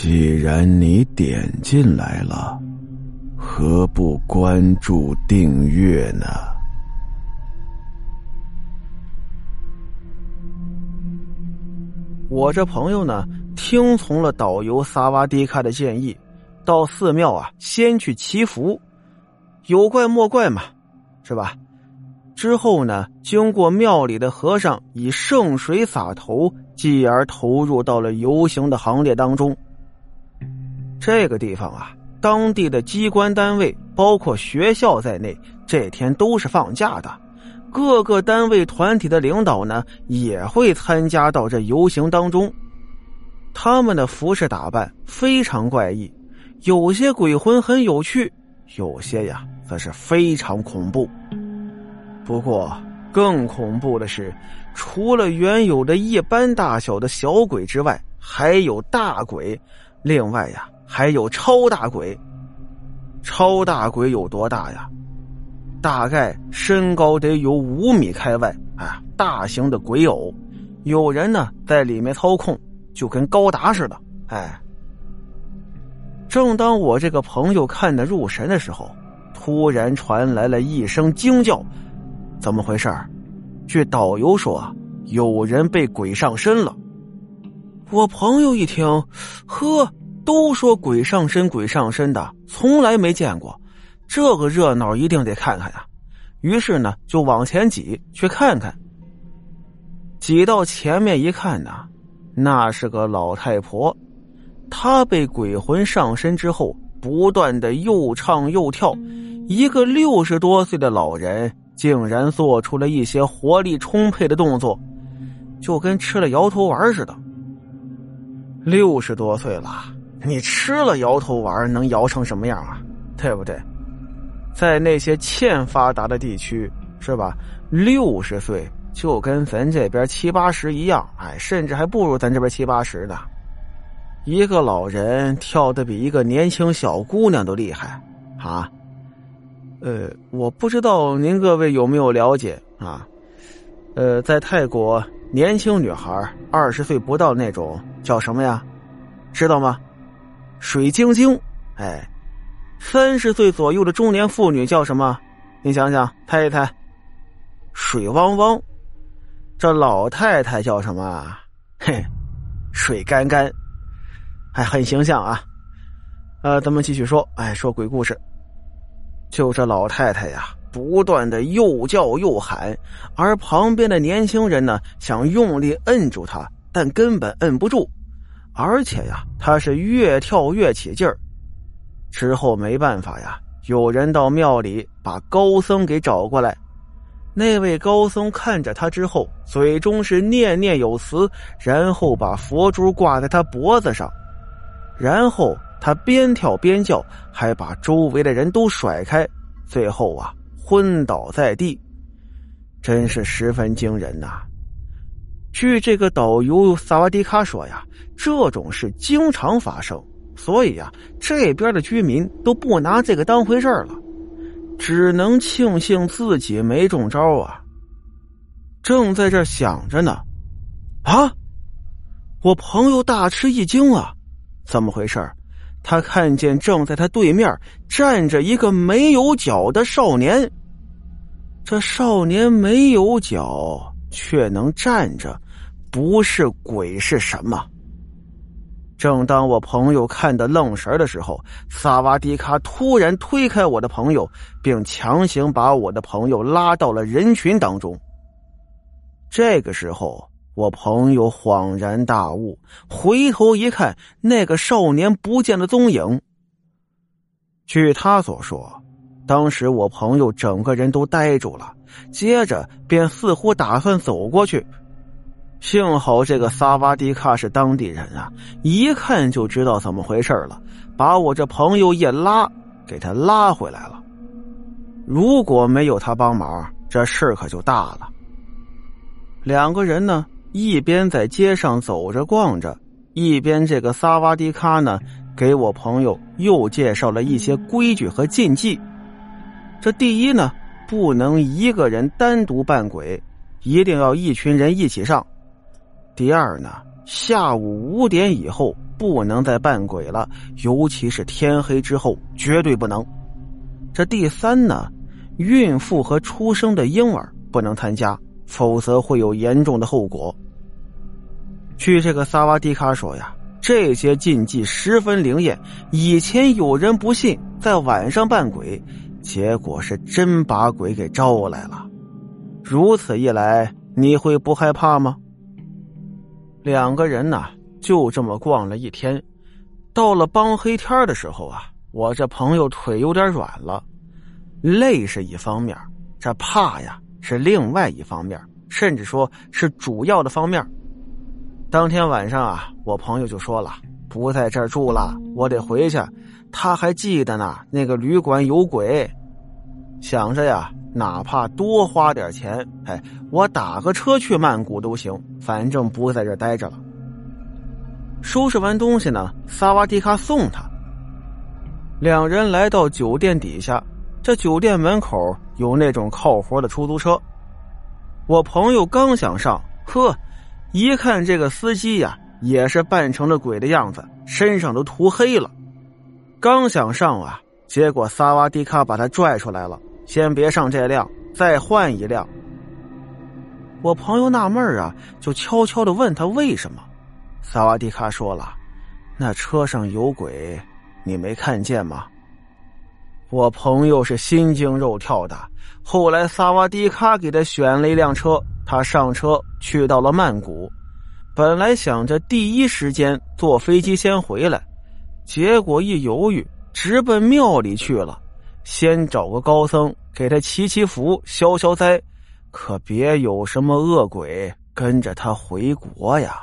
既然你点进来了，何不关注订阅呢？我这朋友呢，听从了导游萨瓦迪卡的建议，到寺庙啊，先去祈福，有怪莫怪嘛，是吧？之后呢，经过庙里的和尚以圣水洒头，继而投入到了游行的行列当中。这个地方啊，当地的机关单位，包括学校在内，这天都是放假的。各个单位团体的领导呢，也会参加到这游行当中。他们的服饰打扮非常怪异，有些鬼魂很有趣，有些呀则是非常恐怖。不过更恐怖的是，除了原有的一般大小的小鬼之外，还有大鬼。另外呀，还有超大鬼。超大鬼有多大呀？大概身高得有五米开外，啊，大型的鬼偶，有人呢在里面操控，就跟高达似的。哎，正当我这个朋友看得入神的时候，突然传来了一声惊叫：“怎么回事？”据导游说，有人被鬼上身了。我朋友一听，呵，都说鬼上身，鬼上身的，从来没见过。这个热闹一定得看看呀！于是呢，就往前挤去看看。挤到前面一看呢，那是个老太婆，她被鬼魂上身之后，不断的又唱又跳。一个六十多岁的老人竟然做出了一些活力充沛的动作，就跟吃了摇头丸似的。六十多岁了，你吃了摇头丸能摇成什么样啊？对不对？在那些欠发达的地区，是吧？六十岁就跟咱这边七八十一样，哎，甚至还不如咱这边七八十呢。一个老人跳的比一个年轻小姑娘都厉害啊！呃，我不知道您各位有没有了解啊？呃，在泰国，年轻女孩二十岁不到那种叫什么呀？知道吗？水晶晶，哎。三十岁左右的中年妇女叫什么？你想想，猜一猜。水汪汪。这老太太叫什么？嘿，水干干。哎，很形象啊。呃，咱们继续说。哎，说鬼故事。就这老太太呀，不断的又叫又喊，而旁边的年轻人呢，想用力摁住她，但根本摁不住。而且呀，他是越跳越起劲儿。之后没办法呀，有人到庙里把高僧给找过来。那位高僧看着他之后，嘴中是念念有词，然后把佛珠挂在他脖子上，然后他边跳边叫，还把周围的人都甩开，最后啊昏倒在地，真是十分惊人呐。据这个导游萨瓦迪卡说呀，这种事经常发生。所以呀，这边的居民都不拿这个当回事儿了，只能庆幸自己没中招啊。正在这想着呢，啊！我朋友大吃一惊啊，怎么回事？他看见正在他对面站着一个没有脚的少年。这少年没有脚却能站着，不是鬼是什么？正当我朋友看得愣神的时候，萨瓦迪卡突然推开我的朋友，并强行把我的朋友拉到了人群当中。这个时候，我朋友恍然大悟，回头一看，那个少年不见了踪影。据他所说，当时我朋友整个人都呆住了，接着便似乎打算走过去。幸好这个萨瓦迪卡是当地人啊，一看就知道怎么回事了，把我这朋友一拉，给他拉回来了。如果没有他帮忙，这事可就大了。两个人呢，一边在街上走着逛着，一边这个萨瓦迪卡呢，给我朋友又介绍了一些规矩和禁忌。这第一呢，不能一个人单独扮鬼，一定要一群人一起上。第二呢，下午五点以后不能再扮鬼了，尤其是天黑之后，绝对不能。这第三呢，孕妇和出生的婴儿不能参加，否则会有严重的后果。据这个萨瓦迪卡说呀，这些禁忌十分灵验。以前有人不信，在晚上扮鬼，结果是真把鬼给招来了。如此一来，你会不害怕吗？两个人呢，就这么逛了一天。到了帮黑天的时候啊，我这朋友腿有点软了，累是一方面，这怕呀是另外一方面，甚至说是主要的方面。当天晚上啊，我朋友就说了，不在这儿住了，我得回去。他还记得呢，那个旅馆有鬼，想着呀，哪怕多花点钱，哎，我打个车去曼谷都行，反正不在这待着了。收拾完东西呢，萨瓦迪卡送他。两人来到酒店底下，这酒店门口有那种靠活的出租车。我朋友刚想上，呵。一看这个司机呀，也是扮成了鬼的样子，身上都涂黑了。刚想上啊，结果萨瓦迪卡把他拽出来了。先别上这辆，再换一辆。我朋友纳闷啊，就悄悄的问他为什么。萨瓦迪卡说了：“那车上有鬼，你没看见吗？”我朋友是心惊肉跳的。后来萨瓦迪卡给他选了一辆车。他上车去到了曼谷，本来想着第一时间坐飞机先回来，结果一犹豫，直奔庙里去了。先找个高僧给他祈祈福、消消灾，可别有什么恶鬼跟着他回国呀。